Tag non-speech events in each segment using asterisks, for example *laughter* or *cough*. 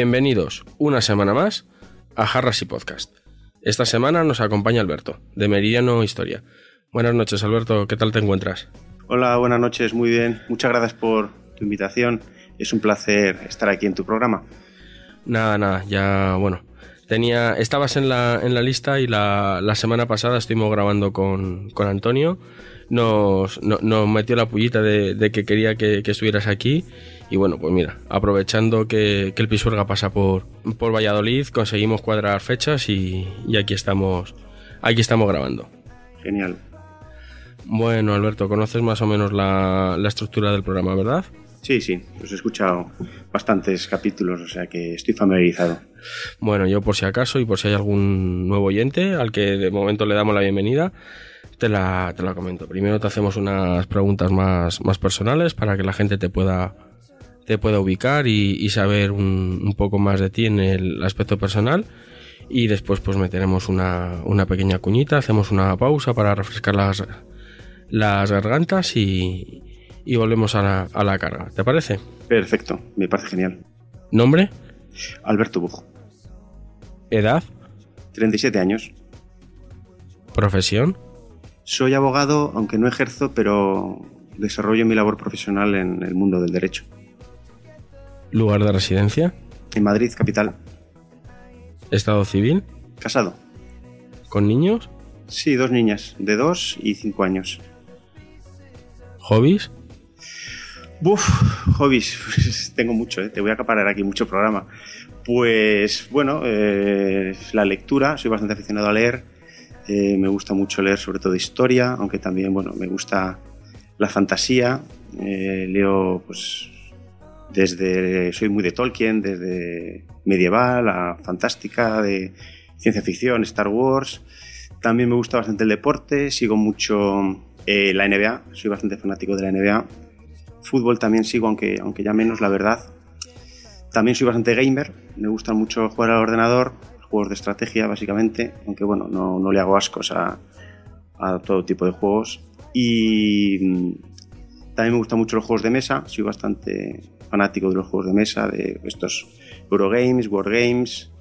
Bienvenidos una semana más a Jarras y Podcast. Esta semana nos acompaña Alberto, de Meridiano Historia. Buenas noches, Alberto, ¿qué tal te encuentras? Hola, buenas noches, muy bien. Muchas gracias por tu invitación. Es un placer estar aquí en tu programa. Nada, nada, ya, bueno. Tenía, estabas en la, en la lista y la, la semana pasada estuvimos grabando con, con Antonio. Nos, no- nos metió la pullita de, de que quería que, que estuvieras aquí. Y bueno, pues mira, aprovechando que, que el Pisuerga pasa por, por Valladolid, conseguimos cuadrar fechas y, y aquí estamos, aquí estamos grabando. Genial. Bueno, Alberto, conoces más o menos la, la estructura del programa, ¿verdad? Sí, sí, os he escuchado bastantes capítulos, o sea que estoy familiarizado. Bueno, yo por si acaso y por si hay algún nuevo oyente al que de momento le damos la bienvenida, te la, te la comento. Primero te hacemos unas preguntas más, más personales para que la gente te pueda, te pueda ubicar y, y saber un, un poco más de ti en el aspecto personal. Y después pues meteremos una, una pequeña cuñita, hacemos una pausa para refrescar las, las gargantas y, y volvemos a la, a la carga. ¿Te parece? Perfecto, me parece genial. ¿Nombre? Alberto Bujo, ¿Edad? 37 años. ¿Profesión? Soy abogado, aunque no ejerzo, pero desarrollo mi labor profesional en el mundo del derecho. ¿Lugar de residencia? En Madrid, capital. ¿Estado civil? Casado. ¿Con niños? Sí, dos niñas, de 2 y 5 años. ¿Hobbies? Buf, hobbies, *laughs* pues tengo mucho, ¿eh? te voy a acaparar aquí mucho programa. Pues bueno, eh, la lectura, soy bastante aficionado a leer, eh, me gusta mucho leer sobre todo historia, aunque también bueno, me gusta la fantasía, eh, leo pues desde, soy muy de Tolkien, desde medieval a fantástica, de ciencia ficción, Star Wars, también me gusta bastante el deporte, sigo mucho eh, la NBA, soy bastante fanático de la NBA. Fútbol también sigo, aunque, aunque ya menos, la verdad. También soy bastante gamer, me gusta mucho jugar al ordenador, juegos de estrategia básicamente, aunque bueno, no, no le hago ascos a, a todo tipo de juegos. Y mm, también me gustan mucho los juegos de mesa, soy bastante fanático de los juegos de mesa, de estos Eurogames, Wargames,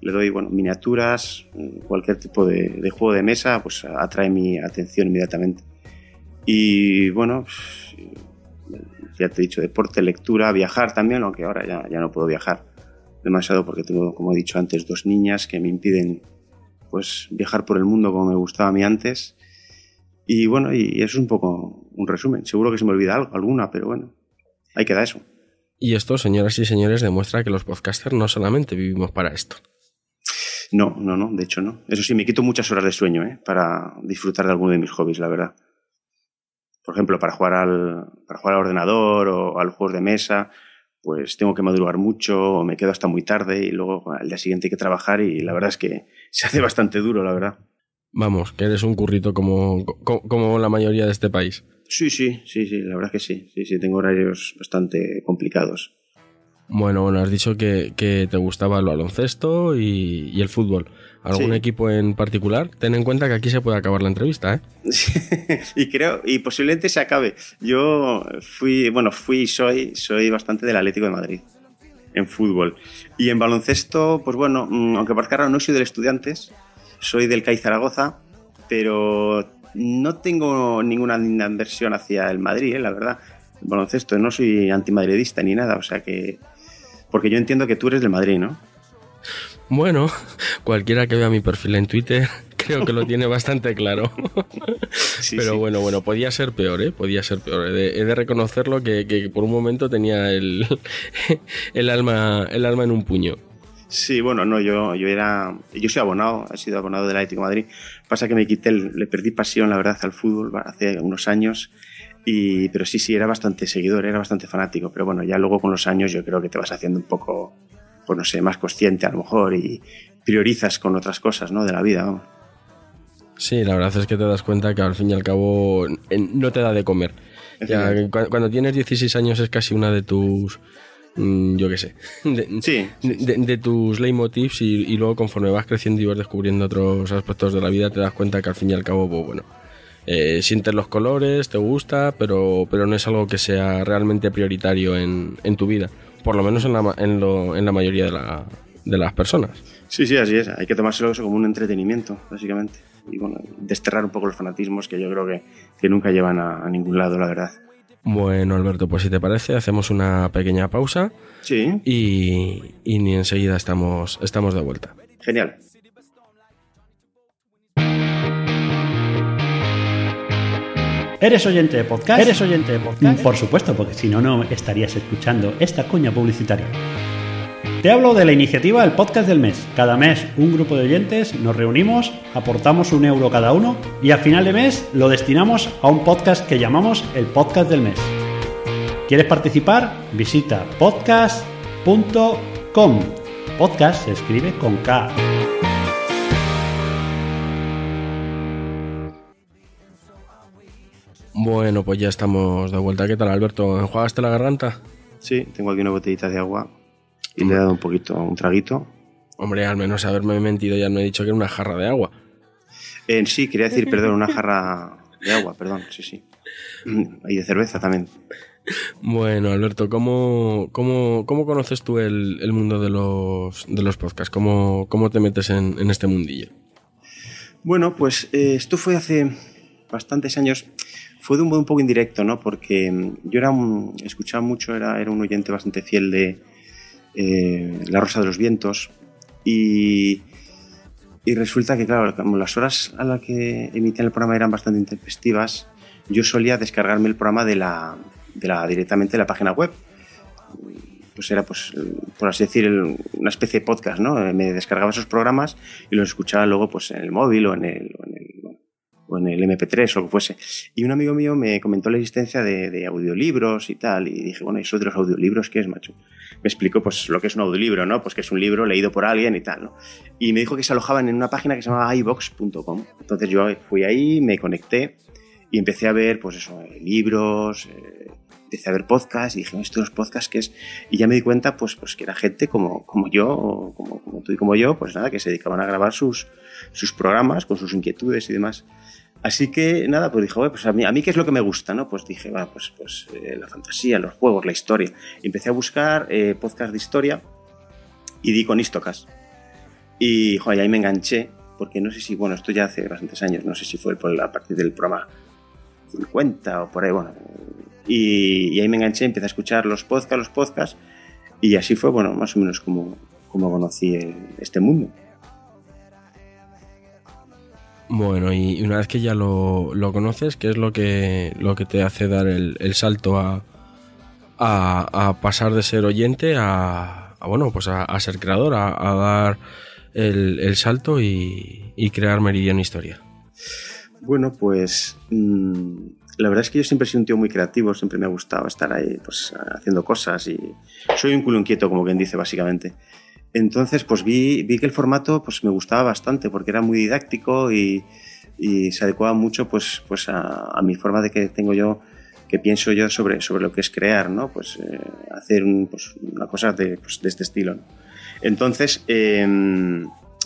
le doy bueno, miniaturas, cualquier tipo de, de juego de mesa, pues atrae mi atención inmediatamente. Y bueno, ya te he dicho, deporte, lectura, viajar también, aunque ahora ya, ya no puedo viajar demasiado porque tengo, como he dicho antes, dos niñas que me impiden pues viajar por el mundo como me gustaba a mí antes. Y bueno, y eso es un poco un resumen. Seguro que se me olvida algo, alguna, pero bueno, ahí queda eso. Y esto, señoras y señores, demuestra que los podcasters no solamente vivimos para esto. No, no, no, de hecho no. Eso sí, me quito muchas horas de sueño ¿eh? para disfrutar de alguno de mis hobbies, la verdad. Por ejemplo, para jugar al, para jugar al ordenador o a los juegos de mesa, pues tengo que madrugar mucho o me quedo hasta muy tarde y luego al día siguiente hay que trabajar y la verdad es que *laughs* se hace bastante duro, la verdad. Vamos, que eres un currito como, co- como la mayoría de este país. Sí, sí, sí, sí, la verdad que sí. Sí, sí, tengo horarios bastante complicados. Bueno, bueno, has dicho que, que te gustaba el baloncesto y, y el fútbol. ¿Algún Sí. equipo en particular? Ten en cuenta que aquí se puede acabar la entrevista, ¿eh? *laughs* y creo, y posiblemente se acabe. Yo fui, bueno, fui y soy, soy bastante del Atlético de Madrid en fútbol. Y en baloncesto, pues bueno, mm, aunque parezca no soy del Estudiantes, soy del CAI Zaragoza, pero no tengo ninguna inversión hacia el Madrid, eh, la verdad. En baloncesto, no soy antimadridista ni nada, o sea que. Porque yo entiendo que tú eres del Madrid, ¿no? Bueno, cualquiera que vea mi perfil en Twitter *laughs* creo que lo tiene bastante claro. *laughs* Sí, Pero sí. bueno, bueno, podía ser peor, ¿eh? Podía ser peor. He de, he de reconocerlo que, que por un momento tenía el, *laughs* el, alma, el alma en un puño. Sí, bueno, no, yo, yo era. Yo soy abonado, he sido abonado del Atlético de Madrid. Pasa que me quité, el- le perdí pasión, la verdad, al fútbol hace unos años. Y, pero sí, sí, era bastante seguidor, era bastante fanático. Pero bueno, ya luego con los años yo creo que te vas haciendo un poco, pues no sé, más consciente a lo mejor y priorizas con otras cosas, ¿no? De la vida, vamos. Sí, la verdad es que te das cuenta que al fin y al cabo no te da de comer. Ya, cuando tienes 16 años es casi una de tus yo qué sé, *laughs* de, sí, de, tus leitmotivs y, y, luego conforme vas creciendo y vas descubriendo otros aspectos de la vida te das cuenta que al fin y al cabo, pues, bueno, eh, sientes los colores, te gusta, pero, pero no es algo que sea realmente prioritario en, en tu vida, por lo menos en la, en lo, en la mayoría de, la, de las personas. Sí, sí, así es, hay que tomárselo eso como un entretenimiento, básicamente, y bueno, desterrar un poco los fanatismos que yo creo que, que nunca llevan a, a ningún lado, la verdad. Bueno, Alberto, pues si te parece, hacemos una pequeña pausa. Sí. Y, y ni enseguida estamos, estamos de vuelta. Genial. ¿Eres oyente de podcast? ¿Eres oyente de podcast? Por supuesto, porque si no, no estarías escuchando esta cuña publicitaria. Te hablo de la iniciativa El Podcast del Mes. Cada mes un grupo de oyentes nos reunimos, aportamos un euro cada uno y al final de mes lo destinamos a un podcast que llamamos el Podcast del Mes. ¿Quieres participar? Visita podcast.com. Podcast se escribe con K. Bueno, pues ya estamos de vuelta. ¿Qué tal, Alberto? ¿Enjuagaste la garganta? Sí, tengo aquí una botellita de agua y le he dado un poquito, un traguito. Hombre, al menos haberme mentido ya me he dicho que era una jarra de agua. Eh, sí, quería decir, perdón, una jarra de agua, perdón, sí, sí. Y de cerveza también. Bueno, Alberto, ¿cómo, cómo, cómo conoces tú el, el, mundo de los, de los podcasts? ¿Cómo, cómo te metes en, en, este mundillo? Bueno, pues eh, esto fue hace bastantes años. Fue de un modo un poco indirecto, ¿no? Porque yo era un, escuchaba mucho, era, era un oyente bastante fiel de, eh, La Rosa de los Vientos y, y, resulta que, claro, como las horas a las que emitían el programa eran bastante intempestivas, yo solía descargarme el programa de la, de la, directamente de la página web. Pues era, pues, por así decir, el, una especie de podcast, ¿no? Me descargaba esos programas y los escuchaba luego pues, en el móvil o en el, o en el en el MP3 o lo que fuese. Y un amigo mío me comentó la existencia de, de, audiolibros y tal, y dije, bueno, ¿eso de los audiolibros qué es, macho? Me explicó pues lo que es un audiolibro, ¿no? Pues que es un libro leído por alguien y tal, ¿no? Y me dijo que se alojaban en una página que se llamaba ibox.com. Entonces yo fui ahí, me conecté y empecé a ver, pues eso, libros, eh, empecé a ver podcasts y dije, ¿esto los podcasts qué es? Y ya me di cuenta, pues, pues que era gente como, como yo, como, como tú y como yo, pues nada, que se dedicaban a grabar sus, sus programas con sus inquietudes y demás. Así que nada, pues dije, pues a mí, a mí qué es lo que me gusta, ¿no? Pues dije, va, pues, pues eh, la fantasía, los juegos, la historia. Empecé a buscar eh, podcasts de historia y di con Istocas. Y joder, ahí me enganché, porque no sé si, bueno, esto ya hace bastantes años, no sé si fue por, a partir del programa 50 o por ahí, bueno. Y, y, ahí me enganché, empecé a escuchar los podcasts, los podcasts, y así fue, bueno, más o menos como, como conocí el, este mundo. Bueno, y una vez que ya lo, conoces, ¿qué es lo que, lo que te hace dar el, salto a, a, pasar de ser oyente a, bueno, pues a, ser creador, a, dar el, salto y, crear Meridian Historia? Bueno, pues mmm, la verdad es que yo siempre he sido un tío muy creativo, siempre me ha gustado estar ahí pues, haciendo cosas y soy un culo inquieto, como quien dice, básicamente. Entonces, pues vi, vi que el formato pues, me gustaba bastante porque era muy didáctico y, y se adecuaba mucho pues, pues a, a, mi forma de que tengo yo, que pienso yo sobre, sobre lo que es crear, ¿no? Pues eh, hacer un, pues, una cosa de, pues, de este estilo. ¿no? Entonces, eh,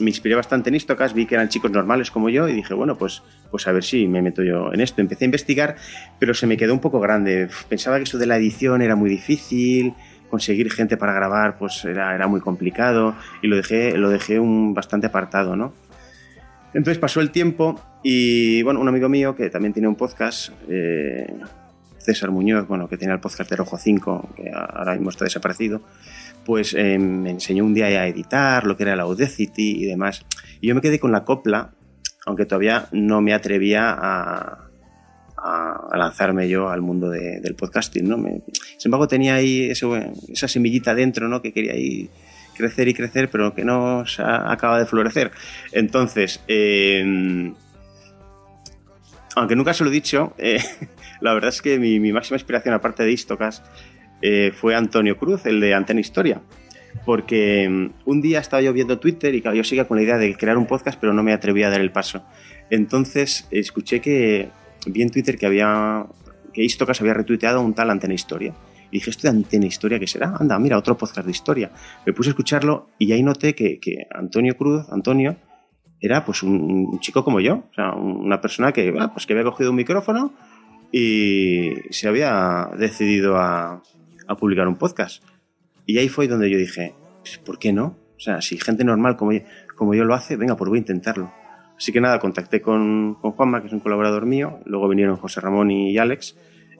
me inspiré bastante en Istocas, vi que eran chicos normales como yo y dije, bueno, pues, pues a ver si me meto yo en esto. Empecé a investigar, pero se me quedó un poco grande. Pensaba que esto de la edición era muy difícil, conseguir gente para grabar pues era, era muy complicado y lo dejé, lo dejé un bastante apartado, ¿no? Entonces pasó el tiempo y bueno, un amigo mío que también tiene un podcast, eh, César Muñoz, bueno, que tenía el podcast de Rojo 5, que ahora mismo está desaparecido, pues eh, me enseñó un día a editar lo que era el Audacity y demás. Y yo me quedé con la copla, aunque todavía no me atrevía a, a, lanzarme yo al mundo de, del podcasting, ¿no? Me, sin embargo, tenía ahí esa semillita dentro, ¿no? Que quería ahí crecer y crecer, pero que no se acaba de florecer. Entonces, eh, aunque nunca se lo he dicho, eh, *laughs* la verdad es que mi, máxima inspiración, aparte de Istocas, eh, fue Antonio Cruz, el de Antena Historia. Porque mm, un día estaba yo viendo Twitter y yo seguía con la idea de crear un podcast, pero no me atreví a dar el paso. Entonces escuché que vi en Twitter que había que Istocas había retuiteado un tal Antena Historia. Y dije, ¿esto de Antena Historia qué será? Anda, mira, otro podcast de historia. Me puse a escucharlo y ahí noté que, que Antonio Cruz, Antonio, era pues un, chico como yo, o sea, una persona que, pues que había cogido un micrófono y se había decidido a, publicar un podcast. Y ahí fue donde yo dije, pues, ¿por qué no? O sea, si gente normal como yo, como yo lo hace, venga, pues voy a intentarlo. Así que nada, contacté con, con Juanma, que es un colaborador mío, luego vinieron José Ramón y Alex,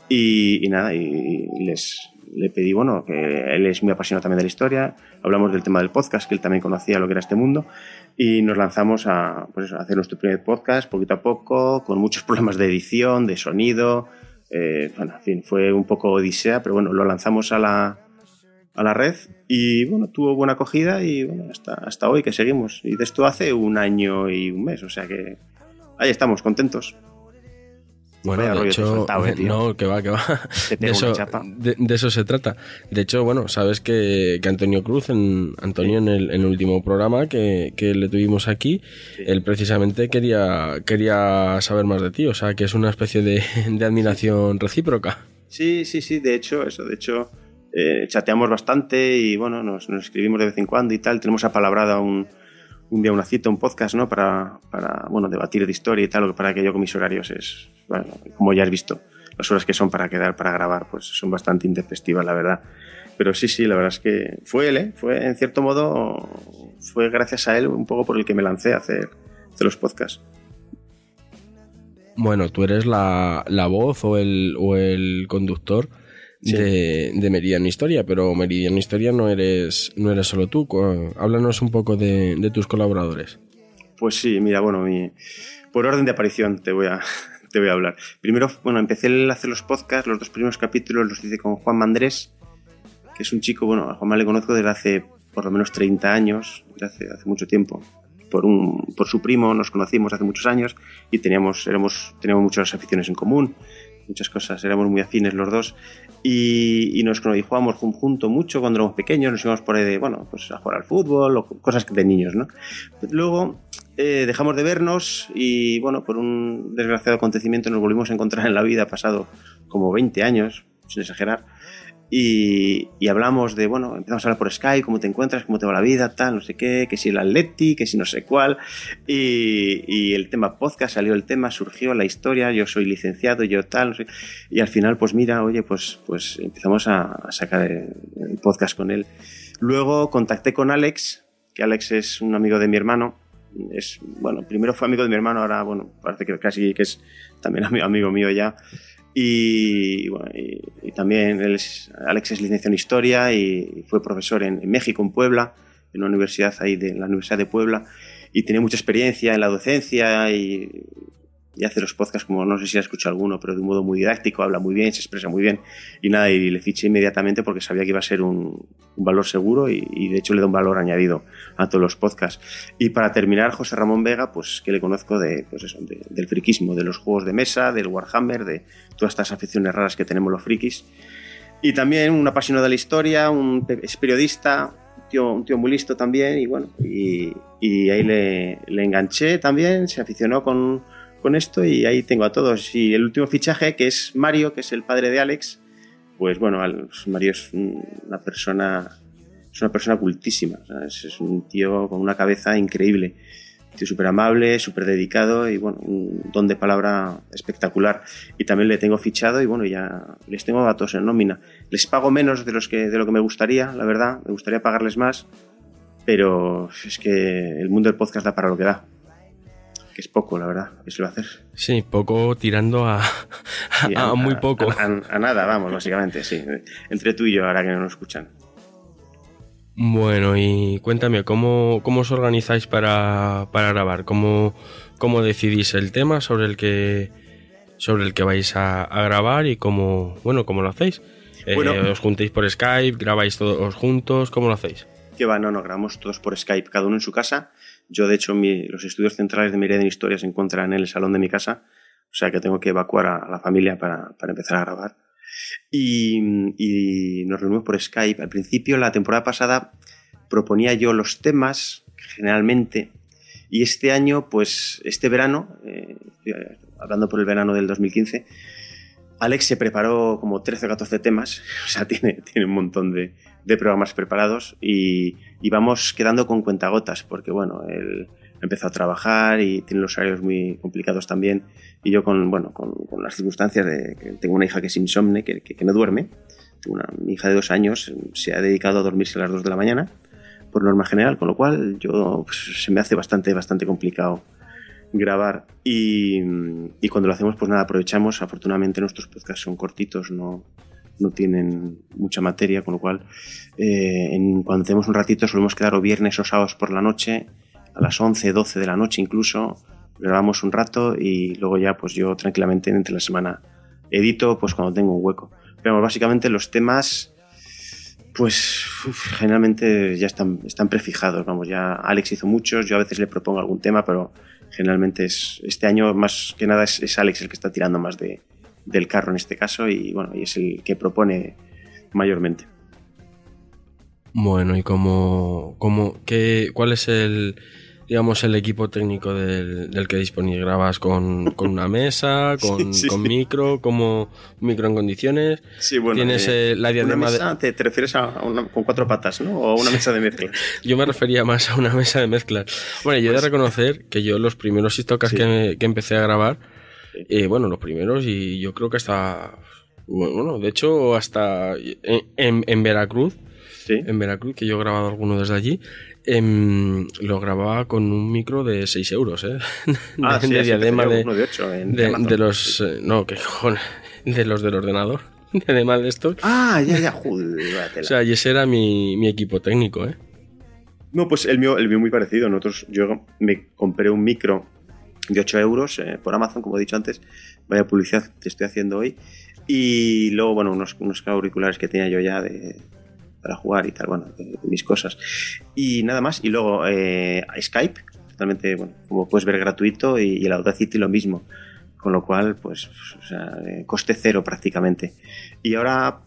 y, nada, y les, le pedí, bueno, que él es muy apasionado también de la historia, hablamos del tema del podcast, que él también conocía lo que era este mundo, y nos lanzamos a, pues a hacer nuestro primer podcast poquito a poco, con muchos *laughs* problemas de edición, de sonido, eh, bueno, en fin, fue un poco odisea, pero bueno, lo lanzamos a la, a la red y bueno, tuvo buena acogida y bueno, hasta, hasta hoy que seguimos. Y de esto hace un año y un mes, o sea que ahí estamos, contentos. Bueno, de hecho, eh, *laughs* no, que va, que va. De eso, de, eso, se trata. De hecho, bueno, sabes que, que Antonio Cruz, en, Antonio en, el, en, el, último programa que, que le tuvimos aquí, él precisamente quería, quería saber más de ti, o sea, que es una especie de, de admiración recíproca. Sí, sí, sí, de hecho, eso, de hecho, eh, chateamos bastante y bueno, nos, nos, escribimos de vez en cuando y tal, tenemos apalabrada un un día una cita, un podcast, ¿no? Para, para, bueno, debatir de historia y tal, para que yo con mis horarios es, bueno, como ya has visto, las horas que son para quedar, para grabar, pues son bastante intempestivas, la verdad. Pero sí, sí, la verdad es que fue él, ¿eh? Fue, en cierto modo, fue gracias a él un poco por el que me lancé a hacer, hacer los podcasts. Bueno, tú eres la, la voz o el, o el conductor de, de, Meridiano Historia, pero Meridiano Historia no eres, no eres solo tú. Háblanos un poco de, de tus colaboradores. Pues sí, mira, bueno, mi, por orden de aparición te voy a, *laughs* te voy a hablar. Primero, bueno, empecé a hacer los podcasts, los dos primeros capítulos los hice con Juan Mandrés, que es un chico, bueno, a Juan le conozco desde hace por lo menos 30 años, desde hace, hace mucho tiempo. Por, un, por su primo nos conocimos hace muchos años y teníamos, éramos, teníamos muchas aficiones en común muchas cosas, éramos muy afines los dos y, nos y jugábamos juntos mucho cuando éramos pequeños, nos íbamos por ahí de, bueno, pues a jugar al fútbol o cosas de niños, ¿no? Luego eh, dejamos de vernos y, bueno, por un desgraciado acontecimiento nos volvimos a encontrar en la vida, pasado como 20 años, sin exagerar, y, hablamos de, bueno, empezamos a hablar por Skype, cómo te encuentras, cómo te va la vida, tal, no sé qué, que si el Atleti, que si no sé cuál. Y, el tema podcast, salió el tema, surgió la historia, yo soy licenciado, yo tal, no sé. Y al final, pues mira, oye, pues, pues empezamos a, sacar el, podcast con él. Luego contacté con Alex, que Alex es un amigo de mi hermano. Es, bueno, primero fue amigo de mi hermano, ahora, bueno, parece que casi que es también *laughs* amigo mío ya. Y, bueno, y, también Alex es licenciado en Historia y fue profesor en, México, en Puebla, en una universidad ahí de la Universidad de Puebla, y tiene mucha experiencia en la docencia y, y hace los podcasts como no sé si has escuchado alguno, pero de un modo muy didáctico, habla muy bien, se expresa muy bien y nada, y le fiché inmediatamente porque sabía que iba a ser un, valor seguro y, de hecho le da un valor añadido a todos los podcasts. Y para terminar, José Ramón Vega, pues que le conozco de, pues eso, del friquismo, de los juegos de mesa, del Warhammer, de todas estas aficiones raras que tenemos los frikis. Y también un apasionado de la historia, un, es periodista, un tío, un tío muy listo también y bueno, y, y ahí le, le enganché también, se aficionó con con esto y ahí tengo a todos. Y el último fichaje, que es Mario, que es el padre de Alex, pues bueno, Mario es una persona, es una persona cultísima, es, un tío con una cabeza increíble, un tío súper amable, súper dedicado y bueno, un don de palabra espectacular. Y también le tengo fichado y bueno, ya les tengo datos en nómina. Les pago menos de, los que, de lo que me gustaría, la verdad, me gustaría pagarles más, pero es que el mundo del podcast da para lo que da que es poco, la verdad, que a hacer. Sí, poco tirando a, *laughs* a, muy poco. A, nada, vamos, básicamente, sí. Entre tú y yo, ahora que no nos escuchan. Bueno, y cuéntame, ¿cómo, cómo os organizáis para, para grabar? ¿Cómo, ¿Cómo decidís el tema sobre el que, sobre el que vais a, grabar y cómo, bueno, cómo lo hacéis? Eh, ¿Os juntéis por Skype? ¿Grabáis todos juntos? ¿Cómo lo hacéis? Que va, no, no, grabamos todos por Skype, cada uno en su casa yo, de hecho, los estudios centrales de Meridian Historia se encuentran en el salón de mi casa, O sea que tengo que evacuar a, la familia para, para empezar a grabar. Y, y, nos reunimos por Skype. Al principio, la temporada pasada, proponía yo los temas, generalmente, y este año, pues este verano, eh, hablando por el verano del 2015, Alex se preparó como 13 o 14 temas, *laughs* o sea, tiene, tiene un montón de, de programas preparados y, y, vamos quedando con cuentagotas, porque bueno, él empezó a trabajar y tiene los horarios muy complicados también, y yo con, bueno, con, con las circunstancias de que tengo una hija que es insomne, que, que, que no duerme, una, mi hija de dos años se ha dedicado a dormirse a las 2 de la mañana, por norma general, con lo cual yo pues, se me hace bastante, bastante complicado grabar. Y, y, cuando lo hacemos pues nada, aprovechamos, afortunadamente nuestros podcasts son cortitos, no, no tienen mucha materia, con lo cual eh, en, cuando tenemos un ratito solemos quedar o viernes o sábados por la noche, a las 11, 12 de la noche incluso, grabamos un rato y luego ya pues yo tranquilamente entre la semana edito pues cuando tengo un hueco. Pero básicamente los temas pues generalmente ya están, están prefijados, vamos, ya Alex hizo muchos, yo a veces le propongo algún tema, pero generalmente es, este año más que nada es Alex el que está tirando más de, del carro en este caso y bueno, y es el que propone mayormente. Bueno, y cómo, cómo, qué, cuál es el, digamos, el equipo técnico del, del que disponéis? ¿Grabas con, con una mesa, *laughs* con, Sí, sí, con sí. micro, como micro en condiciones? Sí, bueno, ¿Tienes eh, eh, la una diadema de- te, te refieres a una, con cuatro patas, ¿no? O a una mesa de mezcla. *laughs* Yo me refería más a una mesa de mezclas. Bueno, yo he de reconocer que yo los primeros Istocas Pues Sí. que, que empecé a grabar, Sí. eh, bueno, los primeros y yo creo que hasta, bueno, de hecho hasta en, en- en Veracruz, Sí. en Veracruz, que yo he grabado alguno desde allí, em, lo grababa con un micro de 6 euros, ¿eh? *laughs* Ah, de, sí, de así diadema de, los... eh, no, que *laughs* de los del ordenador, *laughs* además de estos. Ah, ya, ya, joder. O sea, y ese era mi, mi equipo técnico, ¿eh? No, pues el mío, el mío muy parecido. Nosotros, yo me compré un micro de 8 euros eh, por Amazon, como he dicho antes. Vaya publicidad te estoy haciendo hoy. Y luego, bueno, unos, unos auriculares que tenía yo ya de, para jugar y tal, bueno, mis cosas. Y nada más. Y luego eh, Skype, totalmente, bueno, como puedes ver, gratuito. Y, el Audacity lo mismo. Con lo cual, pues, eh, coste cero prácticamente. Y ahora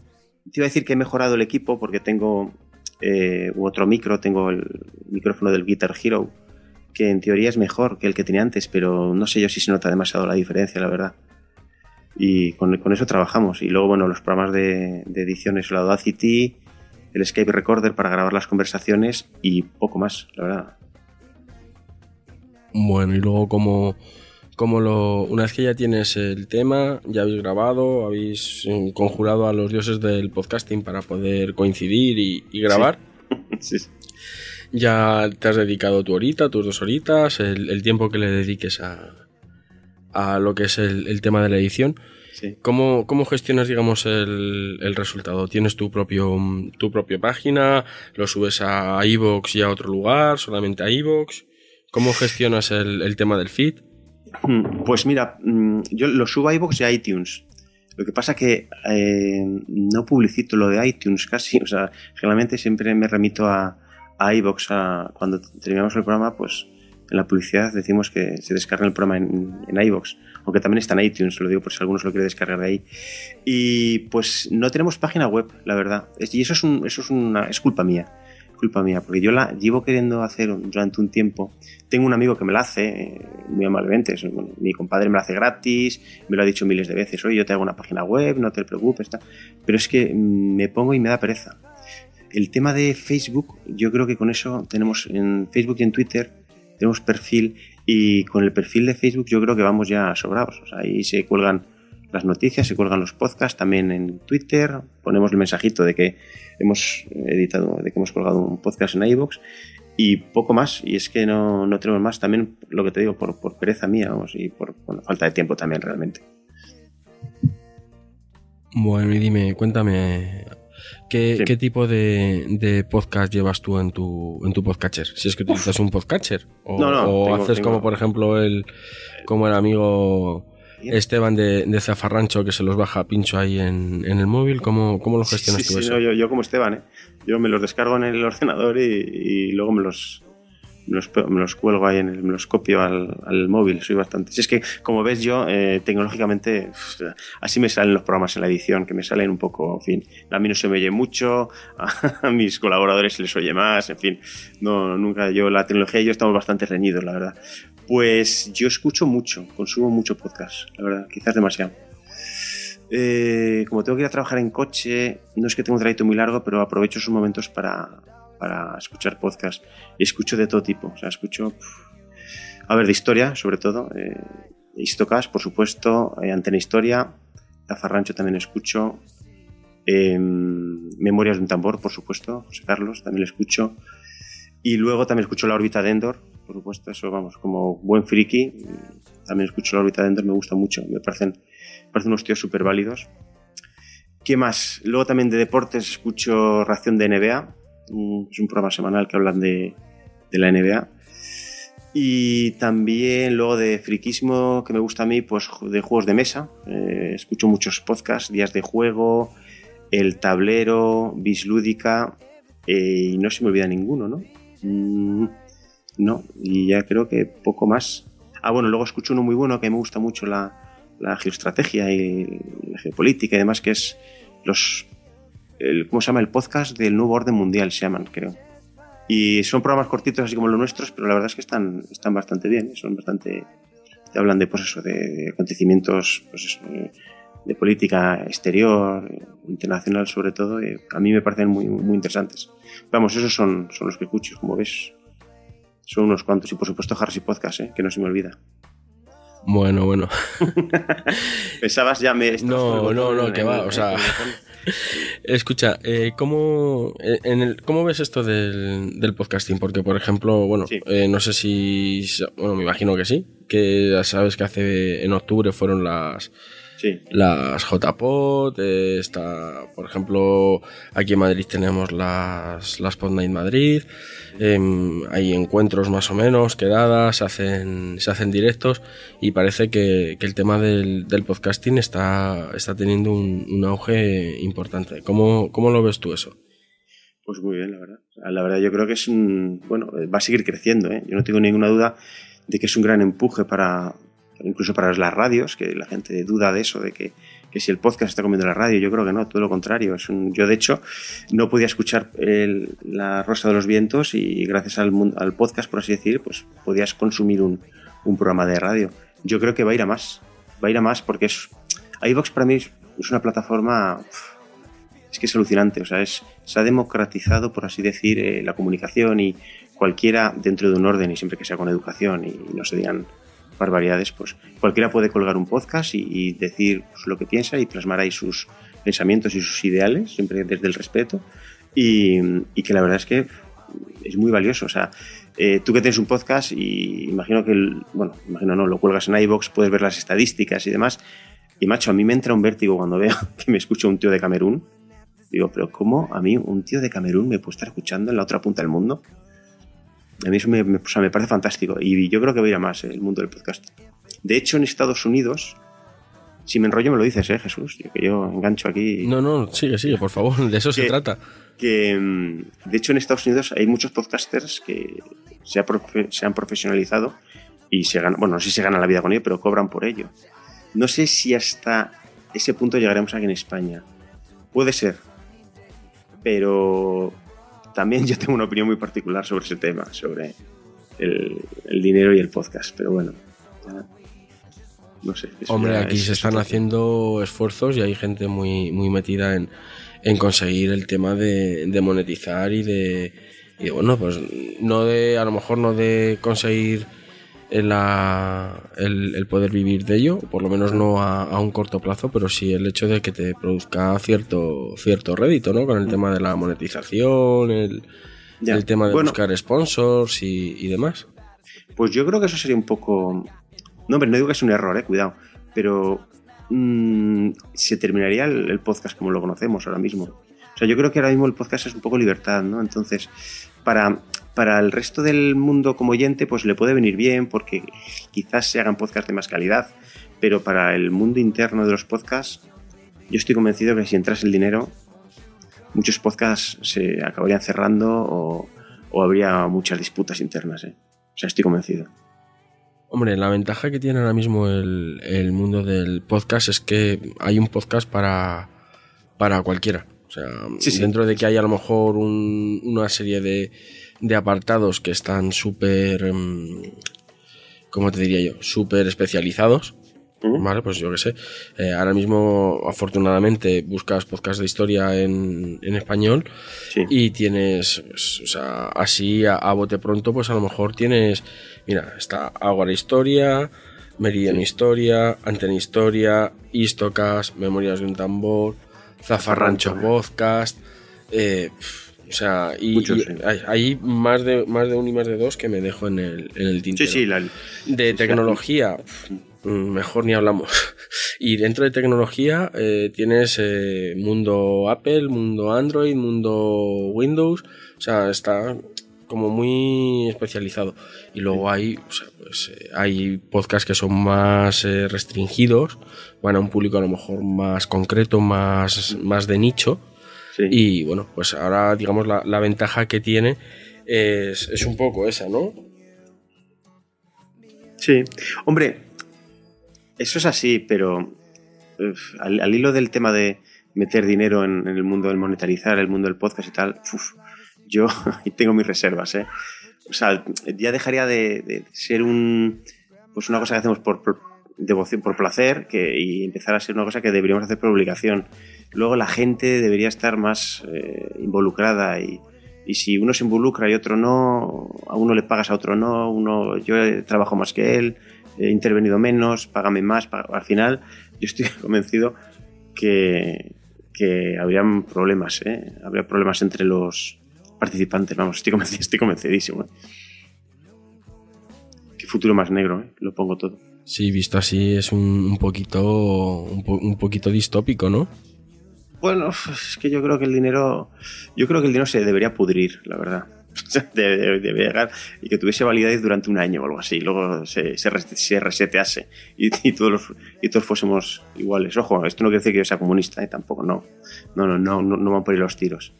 te iba a decir que he mejorado el equipo porque tengo eh, otro micro, tengo el micrófono del Guitar Hero, que en teoría es mejor que el que tenía antes, pero no sé yo si se nota demasiado la diferencia, la verdad. Y con, con eso trabajamos. Y luego, bueno, los programas de, de ediciones, el Audacity, el Skype Recorder para grabar las conversaciones y poco más, la verdad. Bueno, y luego como, como lo, una vez que ya tienes el tema, ya habéis grabado, habéis eh, conjurado a los dioses del podcasting para poder coincidir y, y grabar, Sí, *laughs* sí. Ya te has dedicado tu horita, tus dos horitas, el, el tiempo que le dediques a, a lo que es el, el tema de la edición. sí. ¿Cómo, cómo gestionas, digamos, el, el resultado? ¿Tienes tu propio tu propia página? ¿Lo subes a iVoox y a otro lugar? ¿Solamente a iVoox? ¿Cómo gestionas el, el tema del feed? Mm, Pues mira, mm, yo lo subo a iVoox y a iTunes. Lo que pasa que eh, no publicito lo de iTunes casi. *laughs* O sea, generalmente siempre me remito a, a iVoox. a- cuando terminamos el programa, pues en la publicidad decimos que se descarga el programa en, en. Aunque también está en iTunes, lo digo por si alguno se lo quiere descargar de ahí. Y pues no tenemos página web, la verdad. Y eso es, un- eso es, una, es culpa mía. Culpa mía, porque yo la llevo queriendo hacer durante un tiempo tengo un amigo que me la hace eh, muy amablemente. es- bueno, mi compadre me la hace gratis, me lo ha dicho miles de veces. Oye, yo te hago una página web, no te preocupes. tal". Pero es que mm, me pongo y me da pereza. El tema de Facebook, yo creo que con eso tenemos en Facebook y en Twitter, tenemos perfil y con el perfil de Facebook yo creo que vamos ya sobrados. Ahí se cuelgan las noticias, se cuelgan los podcasts, también en Twitter, ponemos el mensajito de que hemos editado, de que hemos colgado un podcast en iVoox y poco más. Y es que no, no tenemos más. También lo que te digo, por, pereza mía y por falta de tiempo también realmente. Bueno, y dime, cuéntame, ¿qué, Sí. qué tipo de, de podcast llevas tú en tu, en tu podcatcher? Si es que utilizas un podcatcher. O, No, no, o tengo- haces tengo- como, por ejemplo, el como el amigo Esteban de, de Zafarrancho que se los baja a pincho ahí en, en el móvil. ¿Cómo, cómo lo gestionas sí, tú sí, eso? no, yo, yo como Esteban, ¿eh? yo me los descargo en el ordenador y, y luego me los, me los, los cuelgo ahí, en el, me los copio al, al móvil, soy bastante. Si es que, como ves yo, eh, tecnológicamente, así me salen los programas en la edición, que me salen un poco, en fin, a mí no se me oye mucho, *laughs* a mis colaboradores se les oye más, en fin, no, nunca yo, la tecnología y yo estamos bastante reñidos, la verdad. Pues yo escucho mucho, consumo mucho podcast, la verdad, quizás demasiado. Eh, como tengo que ir a trabajar en coche, no es que tenga un trayecto muy largo, pero aprovecho esos momentos para, para escuchar podcast. Y escucho de todo tipo. O sea, escucho, a ver, de historia, sobre todo. Eh, Histocast, por supuesto. eh, Antena Historia. Zafarrancho también escucho. eh, Memorias de un tambor, por supuesto. José Carlos, también escucho. Y luego también escucho La órbita de Endor, por supuesto. Eso, vamos, como buen friki. También escucho La órbita de Endor, me gusta mucho. Me parecen, me parecen unos tíos súper válidos. ¿Qué más? Luego también de deportes escucho Ración de NBA. Es un programa semanal que hablan de, de la NBA. Y también luego de friquismo que me gusta a mí, pues de juegos de mesa. Eh, escucho muchos podcasts, días de juego, el tablero, Bislúdica. eh, y no se me olvida ninguno, ¿no? Mm, no, y ya creo que poco más. Ah, bueno, luego escucho uno muy bueno que me gusta mucho la, la geoestrategia y la geopolítica y demás, que es los. El, ¿Cómo se llama? El podcast del nuevo orden mundial, se llaman, creo. Y son programas cortitos, así como los nuestros, pero la verdad es que están, están bastante bien, ¿eh? son bastante. Te hablan de, pues eso, de, de acontecimientos, pues eso, de, política exterior, internacional sobre todo, eh, a mí me parecen muy, muy interesantes. Vamos, esos son, son los que escucho, como ves. Son unos cuantos. Y por supuesto, Harris y Podcast, ¿eh? que no se me olvida. Bueno, bueno. *laughs* Pensabas ya me. No, no, no, que va, o sea-. *laughs* Escucha, eh, ¿cómo, eh, en el, ¿cómo ves esto del, del podcasting? Porque, por ejemplo, bueno, Sí. eh, no sé si. Bueno, me imagino que sí. Que ya sabes que hace. En octubre fueron las. Sí. Las JPod, eh, está, por ejemplo, aquí en Madrid tenemos las, las Pod Night Madrid, em, hay encuentros más o menos, quedadas, se hacen, se hacen directos y parece que, que el tema del, del podcasting está, está teniendo un, un auge importante. ¿Cómo, ¿Cómo lo ves tú eso? Pues muy bien, la verdad. La verdad, yo creo que es un. Bueno, va a seguir creciendo, ¿eh? Yo no tengo ninguna duda de que es un gran empuje para. Incluso para las radios, que la gente duda de eso, de que, que si el podcast está comiendo la radio. Yo creo que no, todo lo contrario. Es un, yo, de hecho, no podía escuchar el- La Rosa de los Vientos y gracias al, al podcast, por así decir, pues podías consumir un, un programa de radio. Yo creo que va a ir a más. Va a ir a más porque es. iVox para mí es una plataforma. es que es alucinante, o sea, es, se ha democratizado, por así decir, eh, la comunicación y cualquiera dentro de un orden y siempre que sea con educación y, no se digan barbaridades, pues cualquiera puede colgar un podcast y, decir pues, lo que piensa y plasmar ahí sus pensamientos y sus ideales, siempre desde el respeto. Y, que la verdad es que es muy valioso, o sea, eh, tú que tienes un podcast y imagino que, bueno, imagino no, lo cuelgas en iVoox, puedes ver las estadísticas y demás, y macho, a mí me entra un vértigo cuando veo *laughs* que me escucha un tío de Camerún, Digo, pero ¿cómo a mí un tío de Camerún me puede estar escuchando en la otra punta del mundo? A mí eso me, me- o sea, me parece fantástico y yo creo que va a ir a más eh, el mundo del podcast. De hecho, en Estados Unidos, si me enrollo me lo dices, ¿eh, Jesús? Yo, que yo engancho aquí. No, no, sigue, sigue, por favor, *laughs* de eso se trata. Que, mm, de hecho, en Estados Unidos hay muchos podcasters que se, ha profe- se han profesionalizado y se ganan, bueno, no sé si se ganan la vida con ello, pero cobran por ello. No sé si hasta ese punto llegaremos aquí en España. Puede ser, pero también yo tengo una opinión muy particular sobre ese tema, sobre el, el dinero y el podcast. Pero bueno, no sé. Hombre, aquí es- se es están haciendo esfuerzos y hay gente muy, muy metida en, en conseguir el tema de, de monetizar y de, y de, bueno, pues no de, a lo mejor no de conseguir el, el poder vivir de ello, por lo menos no a, a un corto plazo, pero sí el hecho de que te produzca cierto, cierto rédito, ¿no? Con el tema de la monetización, el, el tema de Bueno, buscar sponsors y, y demás. Pues yo creo que eso sería un poco. No, hombre, no digo que es un error, eh, cuidado. Pero mm, se terminaría el podcast como lo conocemos ahora mismo. O sea, yo creo que ahora mismo el podcast es un poco libertad, ¿no? Entonces, para, para el resto del mundo como oyente, pues le puede venir bien porque quizás se hagan podcasts de más calidad. Pero para el mundo interno de los podcasts, yo estoy convencido que si entras el dinero, muchos podcasts se acabarían cerrando o, o habría muchas disputas internas. ¿eh? O sea, estoy convencido. Hombre, la ventaja que tiene ahora mismo el, el mundo del podcast es que hay un podcast para, para cualquiera. O sea, Sí, sí. dentro de que hay a lo mejor un- una serie de, de apartados que están súper, mm, ¿cómo te diría yo? Súper especializados. Vale, pues yo qué sé. Eh, ahora mismo, afortunadamente, buscas podcast de historia en, en español Sí. y tienes, pues, o sea, así a, a bote pronto, pues a lo mejor tienes, mira, está Águara Historia, Meridian Historia, Antena Historia, Istocas, Memorias de un Tambor, Zafarrancho. Podcast, eh, o sea, y, Muchos, y sí. hay, hay más de más de uno y más de dos que me dejo en el, en el Sí, tintero. sí, la- De tecnología, mejor ni hablamos. *laughs* Y dentro de tecnología eh, tienes eh, mundo Apple, mundo Android, mundo Windows. O sea, está como muy especializado. Y luego hay, o sea, pues, eh, hay podcasts que son más eh, restringidos, van a un público a lo mejor más concreto, más, más de nicho. Sí. Y bueno, pues ahora, digamos, la, la ventaja que tiene es, es un poco esa, ¿no? Sí, hombre, eso es así, pero uf, al, al hilo del tema de meter dinero en, en el mundo del monetarizar, el mundo del podcast y tal, uf, yo *laughs* tengo mis reservas, ¿eh? O sea, ya dejaría de, de ser un, pues una cosa que hacemos por, por devoción, por placer, que, y empezar a ser una cosa que deberíamos hacer por obligación. Luego la gente debería estar más eh, involucrada y, y si uno se involucra y otro no, a uno le pagas a otro no, uno yo trabajo más que él, he intervenido menos, págame más, al final yo estoy *laughs* convencido que, que habrían problemas, ¿eh? habría problemas entre los participantes, vamos, estoy, convenci- estoy convencidísimo. ¿eh? Qué futuro más negro, ¿eh? lo pongo todo. Sí, visto así es un, un poquito un, po- un poquito distópico, ¿no? Bueno, es que yo creo que el dinero, yo creo que el dinero se debería pudrir, la verdad. *laughs* Debe- llegar y que tuviese validez durante un año o algo así, luego se, se, res- se resetease y, todos los- y todos fuésemos iguales. Ojo, esto no quiere decir que yo sea comunista, ¿eh? tampoco, no. No, no, no, no, no van por ahí los tiros.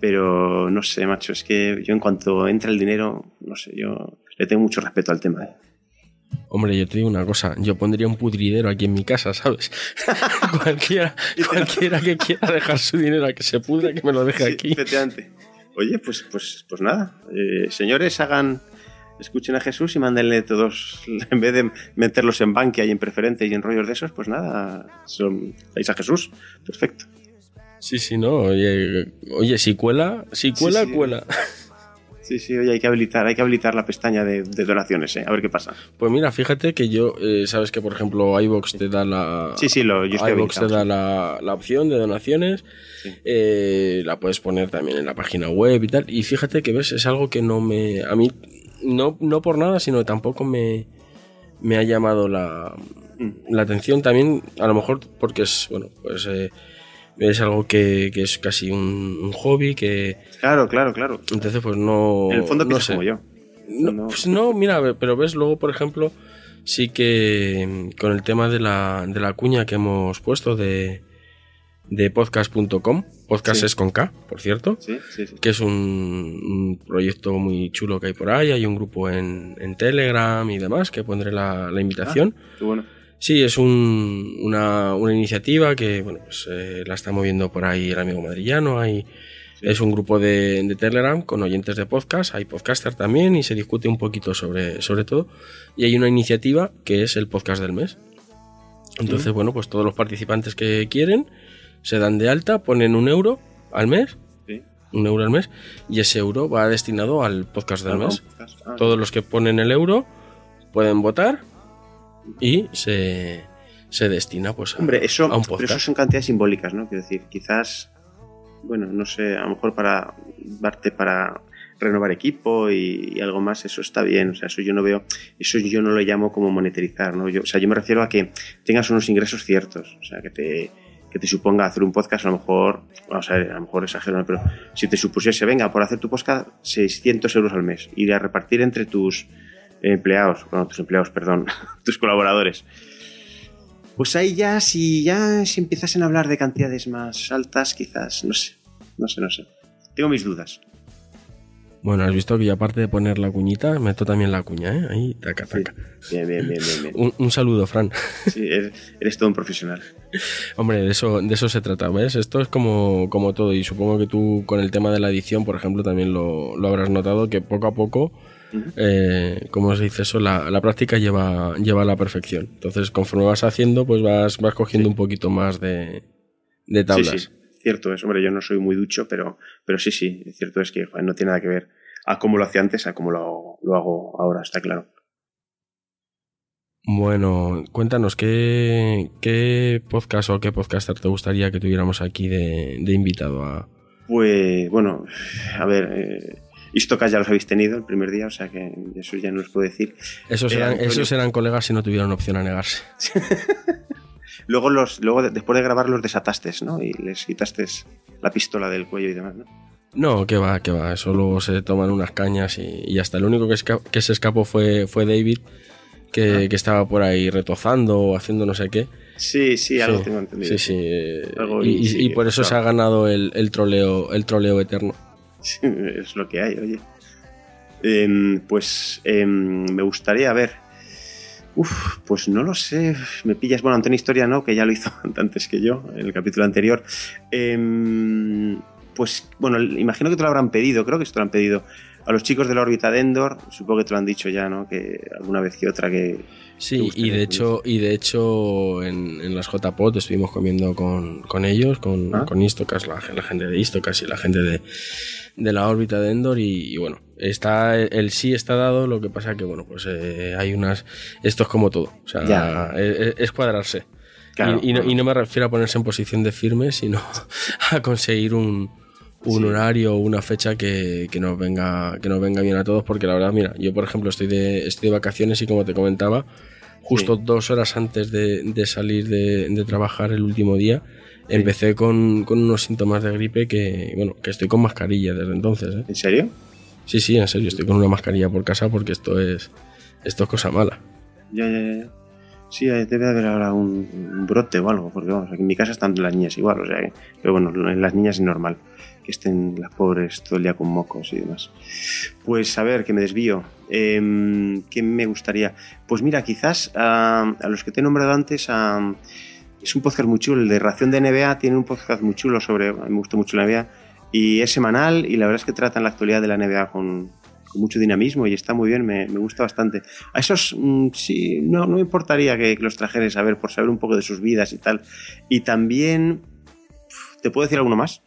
Pero no sé, macho, es que yo en cuanto entra el dinero, no sé, yo le tengo mucho respeto al tema. ¿eh? Hombre, yo te digo una cosa, yo pondría un pudridero aquí en mi casa, ¿sabes? *laughs* cualquiera, cualquiera que quiera dejar su dinero a que se pudra, que me lo deje Sí, aquí. efectivamente. Oye, pues, pues, pues nada. Eh, señores, hagan. Escuchen a Jesús y mándenle todos. *laughs* En vez de meterlos en bankia y en preferente y en rollos de esos, pues nada. Son, dais a Jesús. Perfecto. Sí, sí, no. Oye, oye si cuela, si cuela, Sí, sí. cuela. *laughs* Sí, sí, oye, hay que habilitar, hay que habilitar la pestaña de, de donaciones, ¿eh? A ver qué pasa. Pues mira, fíjate que yo, eh, sabes que por ejemplo iVox te da la. Sí, sí, lo, yo te da la, la opción de donaciones. Sí. eh, la puedes poner también en la página web y tal. Y fíjate que ves, es algo que no me. A mí, no, no por nada, sino que tampoco me, me ha llamado la, Mm. la atención. También, a lo mejor porque es, bueno, pues. Es algo que, que es casi un, un hobby que Claro, claro, claro. entonces pues no En el fondo no sé. como yo. No, No. pues no, mira, pero ves, luego, por ejemplo, sí que mm, con el tema de la, de la cuña que hemos puesto de, de podcast.com, podcast Sí. es con K, por cierto, Sí, sí, sí. que es un, un proyecto muy chulo que hay por ahí, hay un grupo en, en Telegram y demás, que pondré la, la invitación. Qué bueno. Sí, es un- una, una iniciativa que bueno, pues, eh, la está moviendo por ahí el amigo madrillano. Hay, Sí. Es un grupo de, de Telegram con oyentes de podcast, hay podcaster también y se discute un poquito sobre, sobre todo. Y hay una iniciativa que es el podcast del mes. Entonces, bueno, pues todos los participantes que quieren se dan de alta, ponen un euro al mes, un euro al mes, y ese euro va destinado al podcast del Ah, mes. ah, Todos los que ponen el euro pueden votar y se, se destina pues a, Hombre, eso, a un pero podcast. eso son cantidades simbólicas, ¿no? Quiero decir, quizás, bueno, no sé, a lo mejor para darte para renovar equipo y, y algo más, eso está bien. O sea, eso yo no veo, eso yo no lo llamo como monetarizar, ¿no? Yo, o sea, yo me refiero a que tengas unos ingresos ciertos, o sea, que te, que te suponga hacer un podcast, a lo mejor, vamos a ver, a lo mejor exagero, pero si te supusiese, venga, por hacer tu podcast, 600 euros al mes, ir a repartir entre tus empleados, bueno, tus empleados, perdón, *laughs* tus colaboradores. Pues ahí ya, si ya si empiezan a hablar de cantidades más altas, quizás, no sé, no sé, no sé. Tengo mis dudas. Bueno, has visto que yo aparte de poner la cuñita, meto también la cuña, ¿eh? Ahí, taca, taca. Bien, bien, bien, bien. bien. Un, un saludo, Fran. Sí, eres, eres todo un profesional. *laughs* Hombre, de eso, de eso se trata, ¿ves? Esto es como, como todo y supongo que tú con el tema de la edición, por ejemplo, también lo, lo habrás notado que poco a poco, eh, ¿cómo se dice eso? La, la práctica lleva, lleva a la perfección. Entonces, conforme vas haciendo, pues vas, vas cogiendo un poquito más de, de tablas. Sí, sí, cierto es. Hombre, yo no soy muy ducho, pero, pero sí, sí, cierto es que joder, no tiene nada que ver a cómo lo hacía antes a cómo lo, lo hago ahora, está claro. Bueno, cuéntanos, ¿qué, ¿qué podcast o qué podcaster te gustaría que tuviéramos aquí de, de invitado a, Pues, bueno, a ver, eh, Istocas ya los habéis tenido el primer día, o sea que eso ya no os puedo decir. Esos Eh, eran, esos eran colegas si no tuvieran opción a negarse. *laughs* Luego, los, luego de- después de grabar los desataste, ¿no? Y les quitaste la pistola del cuello y demás, ¿no? No, que va, que va. Eso luego se toman unas cañas y, y hasta el único que, esca- que se escapó fue, fue David, que, Ah. que estaba por ahí retozando o haciendo no sé qué. Sí, sí, algo Sí, tengo entendido. Sí, sí. eh, y, por eso claro. se ha ganado el, el troleo, el troleo eterno. *laughs* Es lo que hay, oye. Em, pues em, me gustaría ver. Uf, pues no lo sé. Me pillas. Bueno, Antonio Historia no, que ya lo hizo *laughs* antes que yo, en el capítulo anterior. Em, pues bueno, imagino que te lo habrán pedido, creo que te lo han pedido. A los chicos de la órbita de Endor, supongo que te lo han dicho ya, ¿no? Que alguna vez que otra que. ¿Te Sí, y de hecho, y de hecho en, en las JPOT estuvimos comiendo con, con ellos, con, Ah. con Istocas, la, la gente de Istocas y la gente de, de la órbita de Endor y, y bueno, está el sí está dado, lo que pasa que bueno, pues eh, hay unas esto es como todo, o sea, Ya. es, es cuadrarse. Claro, y, y no, y no me refiero a ponerse en posición de firme, sino *laughs* a conseguir un, un Sí. horario o una fecha que, que nos venga que nos venga bien a todos, porque la verdad, mira, yo por ejemplo estoy de, estoy de vacaciones y como te comentaba, justo dos horas antes de, de salir de, de trabajar el último día, Sí. empecé con, con unos síntomas de gripe que, bueno, que estoy con mascarilla desde entonces. ¿eh? ¿En serio? Sí, sí, en serio, estoy con una mascarilla por casa porque esto es, esto es cosa mala. Ya, ya, ya. Sí, debe haber ahora un, un brote o algo, porque vamos, aquí en mi casa están las niñas igual, o sea que, pero bueno, en las niñas es normal que estén las pobres todo el día con mocos y demás. Pues a ver, que me desvío. Em, ¿Qué me gustaría? Pues mira, quizás a los que te he nombrado antes, ah, es un podcast muy chulo, el de Ración de NBA tiene un podcast muy chulo sobre, me gusta mucho la NBA, y es semanal y la verdad es que tratan la actualidad de la NBA con, con mucho dinamismo y está muy bien, me, me gusta bastante. A esos mm, sí, no, no me importaría que, que los trajeres a ver, por saber un poco de sus vidas y tal. Y también, ¿te puedo decir alguno más?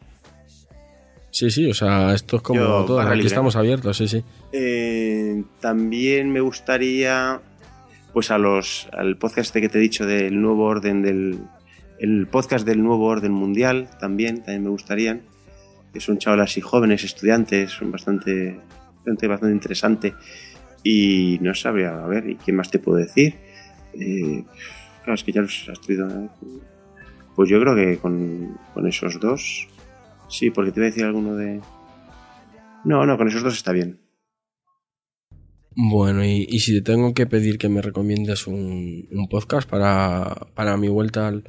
Sí, sí, o sea, esto es como Yo, todo, aquí libre. estamos abiertos, sí, sí. Eh, también me gustaría, pues a los, al podcast este que te he dicho del nuevo orden del, el podcast del nuevo orden mundial, también, también me gustarían. Que son chavalas y jóvenes, estudiantes, son bastante, bastante, bastante interesante. Y no sabría, a ver, ¿y quién más te puedo decir? Eh, claro, es que ya los has traído. ¿eh? Pues yo creo que con, con esos dos. Sí, porque te voy a decir alguno de. No, no, con esos dos está bien. Bueno, y, y si te tengo que pedir que me recomiendes un, un podcast para, para mi vuelta al,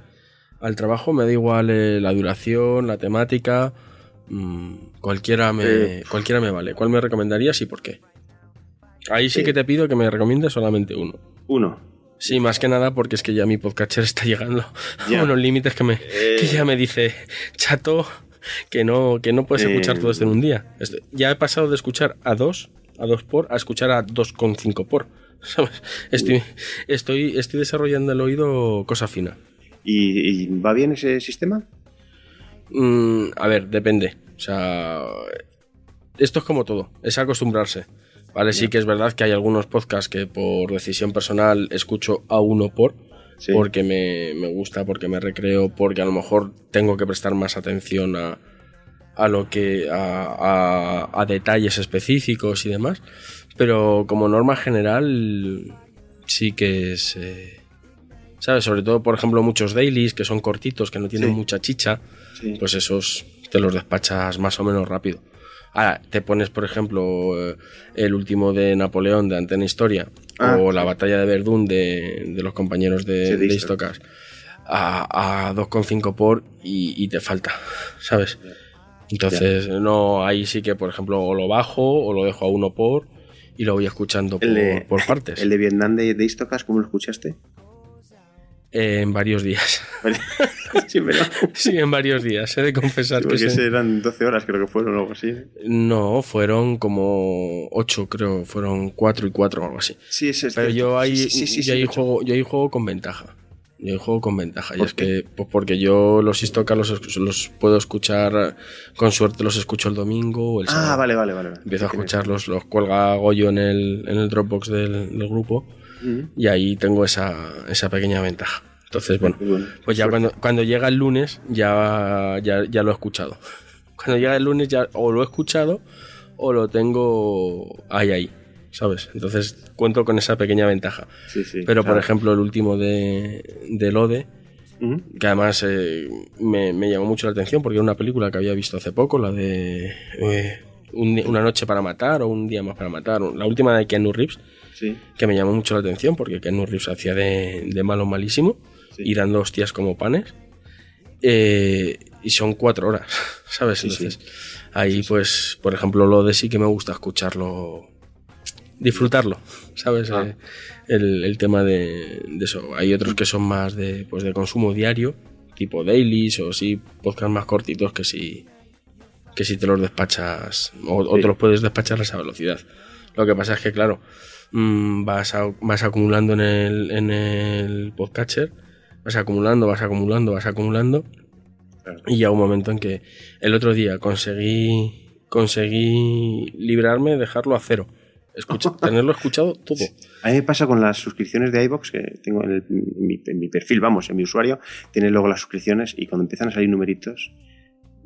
al trabajo, me da igual eh, la duración, la temática, mm, cualquiera, me, Eh. cualquiera me vale. ¿Cuál me recomendarías y por qué? Ahí sí Eh. que te pido que me recomiendes solamente uno. Uno. Sí, más que nada porque es que ya mi podcatcher está llegando *laughs* Ya. a unos límites que me Eh. que ya me dice, chato, que no, que no puedes Eh. escuchar todo esto en un día. Ya he pasado de escuchar a dos, a dos por, a escuchar a 2,5 por. *laughs* ¿Sabes? Estoy, estoy, estoy desarrollando el oído cosa fina. ¿Y, y va bien ese sistema? Mm, a ver, depende. O sea, esto es como todo, es acostumbrarse. Vale, sí que es verdad que hay algunos podcasts que por decisión personal escucho a uno por, Sí. porque me, me gusta, porque me recreo, porque a lo mejor tengo que prestar más atención a, a lo que a, a- a detalles específicos y demás. Pero como norma general, sí que es. eh, ¿Sabes? Sobre todo, por ejemplo, muchos dailies que son cortitos, que no tienen Sí. mucha chicha, Sí. pues esos te los despachas más o menos rápido. Ahora, te pones, por ejemplo, eh, el último de Napoleón de Antena Historia Ah, o sí. la batalla de Verdún de, de los compañeros de, de de Istocas. Istocas a, a 2,5 por y, y te falta, *laughs* ¿sabes? Entonces, no, ahí sí que, por ejemplo, o lo bajo o lo dejo a uno por y lo voy escuchando por, El de- por partes. El de Vietnam de, de Istocas, ¿cómo lo escuchaste? Eh, en varios días. *laughs* sí, pero. sí, en varios días. He de confesar que Porque sí. eran 12 horas, creo que fueron o algo así. No, fueron como 8, creo. Fueron 4 y 4 o algo así. Sí, es, es Pero cierto. yo ahí, Sí, sí, sí, yo sí, juego, yo ahí juego con ventaja. Yo juego con ventaja. Y ¿Por es que, pues porque yo los Istocas los, los puedo escuchar, con suerte los escucho el domingo o el sábado. Ah, vale, vale, vale. Empiezo a escucharlos, los cuelga Goyo en el, en el Dropbox del, del grupo y ahí tengo esa, esa pequeña ventaja. Entonces, bueno, pues ya cuando, cuando llega el lunes ya, ya, ya lo he escuchado. Cuando llega el lunes ya o lo he escuchado o lo tengo ahí, ahí, ¿sabes? Entonces cuento con esa pequeña ventaja. Sí, sí. Pero, por ejemplo, el último de, de Lode, que además eh, me, me llamó mucho la atención porque era una película que había visto hace poco, la de eh, Un- Una noche para matar o Un día más para matar, la última de Keanu Reeves, Sí. que me llamó mucho la atención porque Keanu Reeves hacía de, de malo malísimo y dando hostias como panes. Eh, y son cuatro horas, *laughs* ¿sabes? Entonces, ahí pues, por ejemplo, lo de sí que me gusta escucharlo, disfrutarlo, ¿sabes? Ah. Eh, el, el tema de, de eso. Hay otros que son más de, pues, de consumo diario, tipo dailies o sí, podcast más cortitos que si, que si te los despachas o, o Sí. te los puedes despachar a esa velocidad. Lo que pasa es que, claro, mm, vas, a- vas acumulando en el, en el podcatcher, vas acumulando, vas acumulando, vas acumulando, Claro. y llega un momento en que el otro día conseguí, conseguí librarme, dejarlo a cero. Escucha, tenerlo escuchado todo. A mí me pasa con las suscripciones de iBox que tengo en, el- en mi, en mi perfil, vamos, en mi usuario, tiene luego las suscripciones y cuando empiezan a salir numeritos,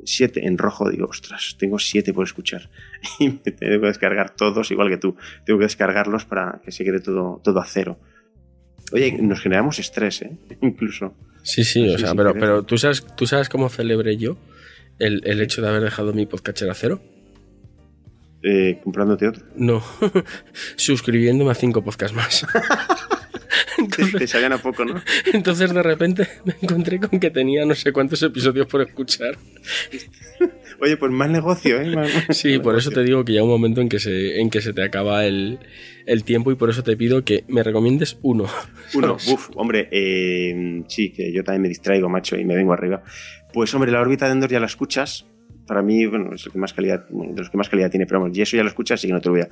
siete en rojo, digo, ostras, tengo siete por escuchar. *laughs* Y me tengo que descargar todos, igual que tú. Tengo que descargarlos para que se quede todo, todo a cero. Oye, nos generamos estrés, ¿eh? *laughs* Incluso. Sí, sí, o sea, pero, pero ¿tú, sabes, ¿tú sabes cómo celebré yo el, el hecho de haber dejado mi podcatcher a cero? Eh, comprándote otro. No, *laughs* suscribiéndome a cinco podcasts más. *laughs* Te, Entonces, te salían a poco, ¿no? entonces de repente *laughs* me encontré con que tenía no sé cuántos episodios por escuchar. Oye, pues mal negocio, ¿eh? Mal Sí, por eso te digo que llega un momento en que se, en que se te acaba el, el tiempo y por eso te pido que me recomiendes uno. Uno, uff, hombre, eh, sí, que yo también me distraigo, macho, y me vengo arriba. Pues, hombre, la órbita de Endor ya la escuchas. Para mí, bueno, es el que más calidad, bueno, de los que más calidad tiene, pero vamos, y eso ya lo escuchas y que no te lo voy a.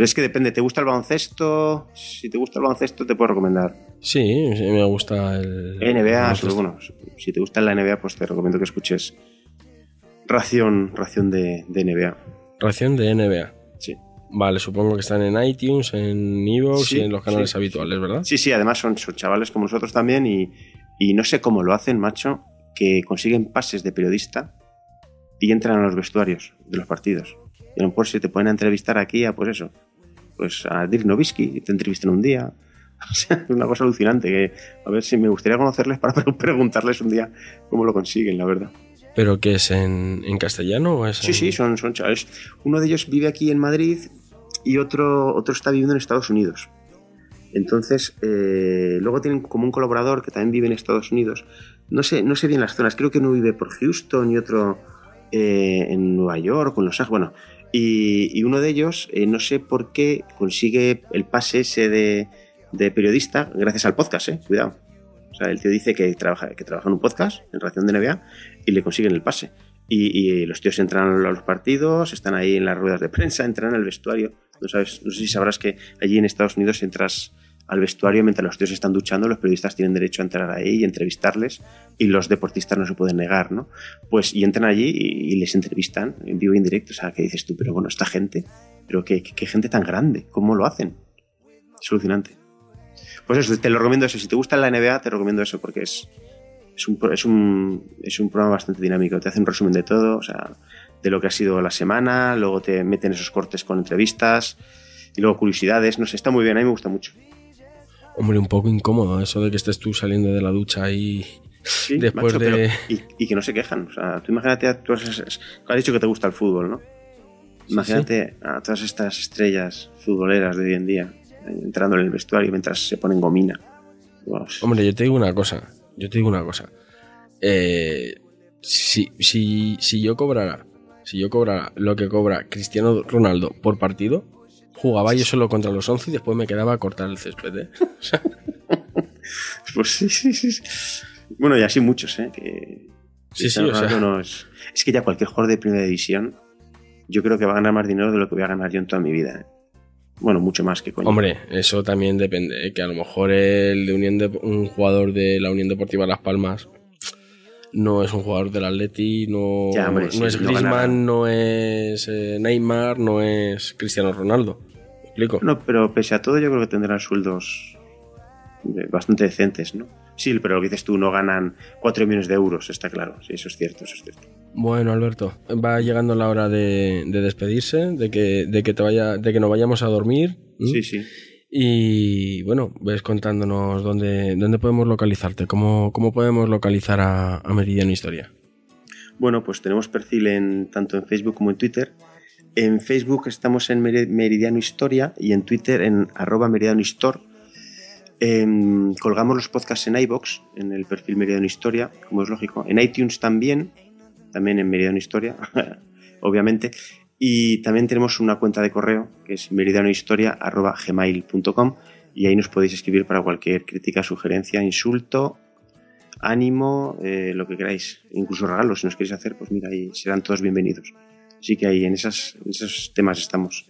Es que depende, ¿te gusta el baloncesto? Si te gusta el baloncesto, te puedo recomendar. Sí, sí, me gusta el... NBA, el- sobre, bueno, si te gusta la NBA, pues te recomiendo que escuches Ración, ración de, de NBA. Ración de NBA. Sí. Vale, supongo que están en iTunes, en Evox Sí, y en los canales sí, habituales, ¿verdad? Sí, sí, además son, son chavales como nosotros también y, y no sé cómo lo hacen, macho, que consiguen pases de periodista y entran a los vestuarios de los partidos. Y a lo mejor se te pueden entrevistar aquí a, pues eso, pues a Dirk Nowitzki, y te entrevistan un día. *laughs* O sea, es una cosa alucinante que a ver si me gustaría conocerles para pre- *laughs* preguntarles un día cómo lo consiguen, la verdad. ¿Pero qué es en, en castellano o es Sí, sí, son, son chavales. Uno de ellos vive aquí en Madrid y otro, otro está viviendo en Estados Unidos. Entonces, eh, luego tienen como un colaborador que también vive en Estados Unidos. No sé, no sé bien las zonas, creo que uno vive por Houston y otro eh, en Nueva York en Los Ángeles. Bueno, y, uno de ellos, eh, no sé por qué, consigue el pase ese de, periodista gracias al podcast, eh, cuidado. O sea, el tío dice que trabaja, que trabaja en un podcast, en Ración de NBA, y le consiguen el pase. Y, y los tíos entran a los partidos, están ahí en las ruedas de prensa, entran al vestuario. No, sabes, no sé si sabrás que allí en Estados Unidos entras al vestuario mientras los tíos están duchando, los periodistas tienen derecho a entrar ahí y entrevistarles y los deportistas no se pueden negar, ¿no? Pues y entran allí y, les entrevistan en vivo y en directo. O sea, que dices tú, pero bueno, esta gente, pero qué, gente tan grande, ¿cómo lo hacen? Es alucinante. Pues eso, te lo recomiendo eso. Si te gusta la NBA, te recomiendo eso porque es, un, es, un, es un programa bastante dinámico. Te hace un resumen de todo, o sea, de lo que ha sido la semana, luego te meten esos cortes con entrevistas y luego curiosidades. No sé, está muy bien, a mí me gusta mucho. Hombre, un poco incómodo eso de que estés tú saliendo de la ducha y... Sí, Después macho, de- pero- y, y que no se quejan. O sea, tú imagínate a tú has, has dicho que te gusta el fútbol, ¿no? Imagínate a todas estas estrellas futboleras de hoy en día eh, entrando en el vestuario mientras se ponen gomina. Hombre, yo te digo una cosa, yo te digo una cosa. Eh, si, si, si yo cobrara, si yo cobrara lo que cobra Cristiano Ronaldo por partido, jugaba yo solo contra los 11 y después me quedaba a cortar el césped. ¿eh? O *laughs* sea, Pues sí, sí, sí. Bueno, y así muchos, ¿eh? Que Sí, sí, o sea- Ronaldo no es... es que ya cualquier jugador de primera división, yo creo que va a ganar más dinero de lo que voy a ganar yo en toda mi vida. ¿eh? Bueno, mucho más que coño. hombre, eso también depende. ¿eh? Que a lo mejor el de Unión de, un jugador de la Unión Deportiva Las Palmas no es un jugador del Atleti, no, Ya, hombre, no sí, es no. Griezmann, no es eh, Neymar, no es Cristiano Ronaldo. No, pero pese a todo, yo creo que tendrán sueldos eh, bastante decentes, ¿no? Sí, pero lo que dices tú, no ganan 4 millones de euros, está claro. Sí, eso es cierto, eso es cierto. Bueno, Alberto, va llegando la hora de, de despedirse, de que, de que te vaya, de que nos vayamos a dormir. Sí, sí. Y bueno, ves contándonos dónde, dónde podemos localizarte, cómo, cómo podemos localizar a, a Meridiano Historia. Bueno, pues tenemos perfil en, tanto en Facebook como en Twitter. En Facebook estamos en Meri- Meridiano Historia y en Twitter en arroba Meridiano Histor. Em, colgamos los podcasts en iBox, en el perfil Meridiano Historia, como es lógico. En iTunes también, también en Meridiano Historia, *laughs* obviamente. Y también tenemos una cuenta de correo que es meridianohistoria.gmail.com y ahí nos podéis escribir para cualquier crítica, sugerencia, insulto, ánimo, eh, lo que queráis, incluso regalos si nos queréis hacer, pues mira, ahí serán todos bienvenidos. Así que ahí en, esas, en esos temas estamos.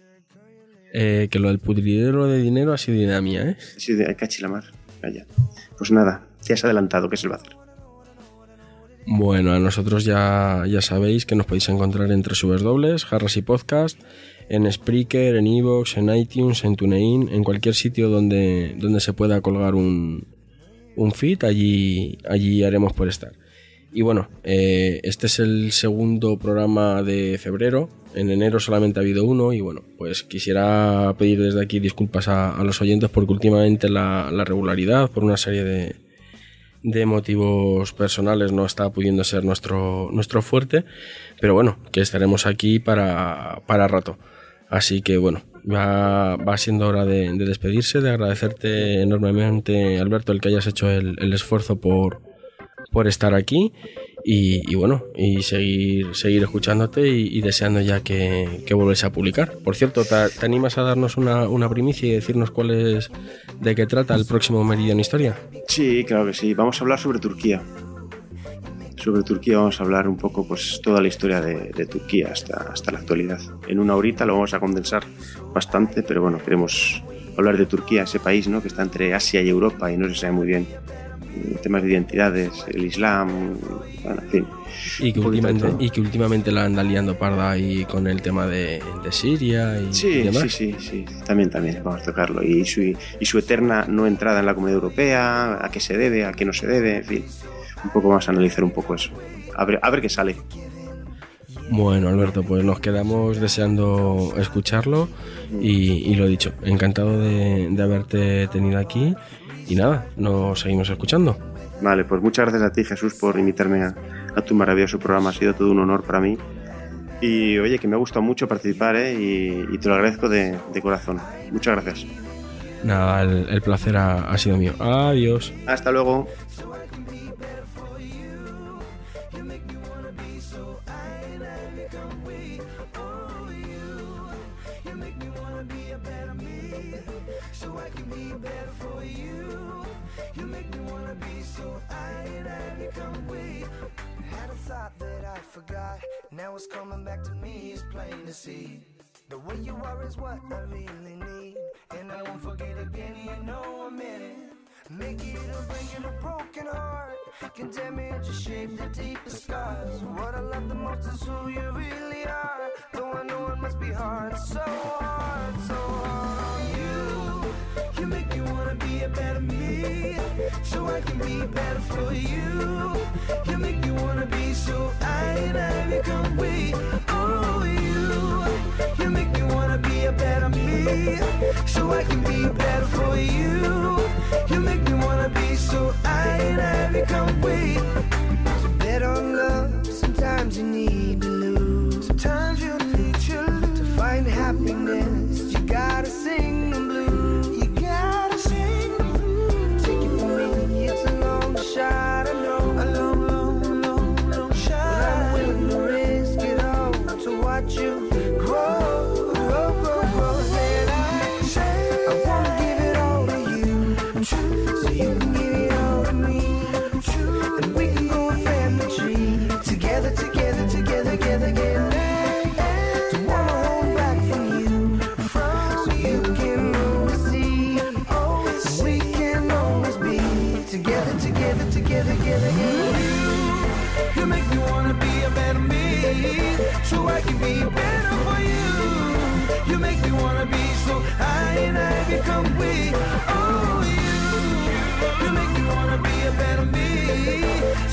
Eh, que lo del pudridero de dinero ha sido idea mía, ¿eh? Así de cachi la mar. Vaya. Pues nada, te has adelantado, ¿qué se le va a hacer? Bueno, a nosotros ya, ya sabéis que nos podéis encontrar en tres dobles, Jarras y Podcast, en Spreaker, en Evox, en iTunes, en TuneIn, en cualquier sitio donde, donde se pueda colgar un, un feed, allí, allí haremos por estar. Y bueno, eh, este es el segundo programa de febrero. En enero solamente ha habido uno y bueno, pues quisiera pedir desde aquí disculpas a, los oyentes porque últimamente la, la regularidad por una serie de, de motivos personales no está pudiendo ser nuestro, nuestro fuerte, pero bueno, que estaremos aquí para, para rato. Así que bueno, va, va siendo hora de, de despedirse, de agradecerte enormemente, Alberto, el que hayas hecho el esfuerzo por, por estar aquí y, bueno, y seguir, seguir escuchándote y, deseando ya que, que vuelves a publicar. Por cierto, ¿te, te animas a darnos una, una primicia y decirnos cuál es, de qué trata el próximo Meridian Historia? Sí, claro que sí. Vamos a hablar sobre Turquía. Sobre Turquía vamos a hablar un poco, pues, toda la historia de, de Turquía hasta, hasta la actualidad. En una horita lo vamos a condensar bastante, pero bueno, queremos hablar de Turquía, ese país, ¿no? Que está entre Asia y Europa y no se sabe muy bien. Eh, Temas de identidades, el Islam, bueno, en fin. Y que, últimamente, y que últimamente la anda liando parda ahí con el tema de, de Siria y, y Sí, demás. sí, sí, sí, también, también, vamos a tocarlo. Y su, y su eterna no entrada en la Comunidad Europea, a qué se debe, a qué no se debe, en fin. Un poco vamos a analizar un poco eso. A ver, a ver qué sale. Bueno, Alberto, pues nos quedamos deseando escucharlo y, y lo dicho, encantado de, de haberte tenido aquí y nada, nos seguimos escuchando. Vale, pues muchas gracias a ti, Jesús, por invitarme a, a tu maravilloso programa. Ha sido todo un honor para mí. Y oye, que me ha gustado mucho participar ¿eh? y, y te lo agradezco de, de corazón. Muchas gracias. Nada, el, el placer ha, ha sido mío. Adiós. Hasta luego. The way you are is what I really need. And I won't forget again. You know I'm in it. Make it or break it, a broken heart. Can damage or shape the deepest scars. What I love the most is who you really are. Though I know it must be hard, so hard, so hard on you. You make me wanna be a better me, so I can be better for you. You make me wanna be so I and I become we. Oh, you. You make me wanna be a better me, so I can be better for you. You make me wanna be so I and I become we. To bet on love, sometimes you need to lose. Sometimes you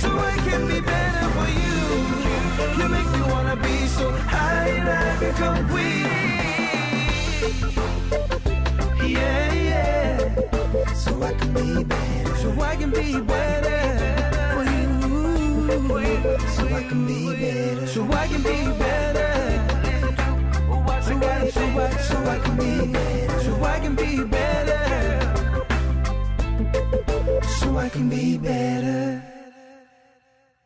so I can be better for you. You make me wanna be so high I become weak. Yeah, yeah. So I can be better. So I can be better for you. So I can be better. So I can be better. So I can be better. So I can be better. So I can be better.